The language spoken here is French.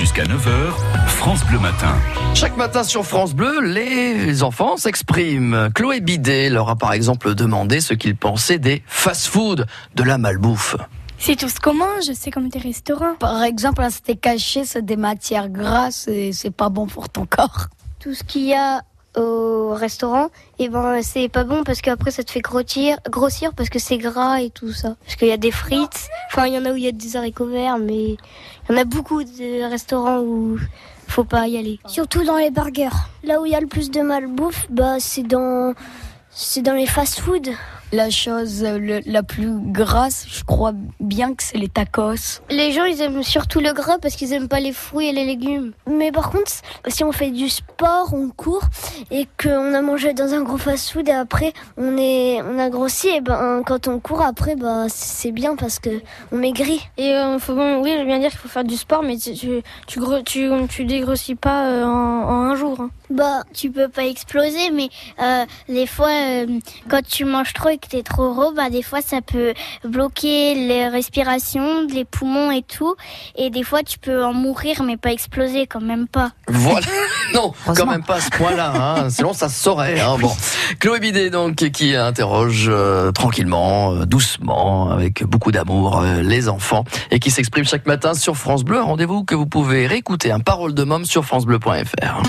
Jusqu'à 9h, France Bleu Matin. Chaque matin sur France Bleu, les enfants s'expriment. Chloé Bidet leur a par exemple demandé ce qu'ils pensaient des fast-food, de la malbouffe. C'est tout ce qu'on mange, c'est comme des restaurants. Par exemple, un steak haché, c'est des matières grasses et c'est pas bon pour ton corps. Tout ce qu'il y a au restaurant, et ben c'est pas bon parce qu'après ça te fait grossir, grossir parce que c'est gras et tout ça. Parce qu'il y a des frites, enfin il y en a où il y a des haricots verts, mais il y en a beaucoup de restaurants où faut pas y aller. Surtout dans les burgers. Là où il y a le plus de malbouffe, bah c'est dans c'est dans les fast-foods. La chose le- la plus grasse, je crois bien que c'est les tacos. Les gens ils aiment surtout le gras parce qu'ils aiment pas les fruits et les légumes. Mais par contre, si on fait du sport, on court et qu'on a mangé dans un gros fast-food et après on est on a grossi, et ben quand on court après, bah c'est bien parce que on maigrit. Et euh, faut, bon, oui, je veux bien dire qu'il faut faire du sport, mais tu, tu, tu, gros- tu, tu dégrossis pas euh, en, en un jour. hein. Bah tu peux pas exploser, mais euh, des fois euh, quand tu manges trop et que t'es trop gros, bah des fois ça peut bloquer les respirations, les poumons et tout, et des fois tu peux en mourir mais pas exploser quand même pas. Voilà. Non, quand même pas à ce point-là. Hein. Sinon, ça se saurait. Hein. Bon. Chloé Bidet, donc, qui interroge euh, tranquillement, euh, doucement, avec beaucoup d'amour, euh, les enfants, et qui s'exprime chaque matin sur France Bleu. Un rendez-vous que vous pouvez réécouter, un parole de môme sur francebleu.fr.